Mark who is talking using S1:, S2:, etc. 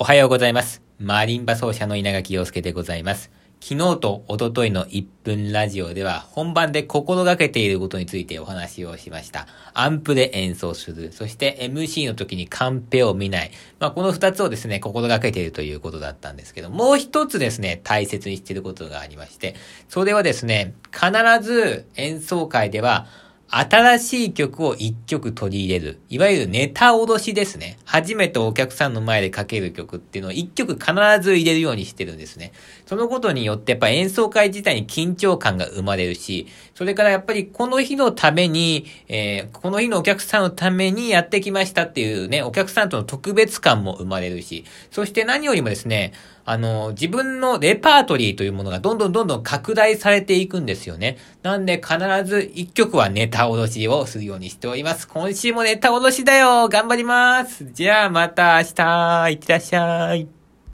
S1: おはようございます。マーリンバ奏者の稲垣陽介でございます。昨日と一昨日の1分ラジオでは本番で心がけていることについてお話をしました。アンプで演奏する。そして MC の時にカンペを見ない。まあ、この2つをですね、心がけているということだったんですけど、もう一つですね、大切にしていることがありまして、それはですね、必ず演奏会では新しい曲を一曲取り入れる。いわゆるネタ脅しですね。初めてお客さんの前でかける曲っていうのを一曲必ず入れるようにしてるんですね。そのことによってやっぱ演奏会自体に緊張感が生まれるし、それからやっぱりこの日のために、えー、この日のお客さんのためにやってきましたっていうね、お客さんとの特別感も生まれるし、そして何よりもですね、あの、自分のレパートリーというものがどんどんどんどん拡大されていくんですよね。なんで必ず一曲はネタ脅しをするようにしております。今週もネタ脅しだよ。頑張ります。じゃあまた明日。いってらっしゃい。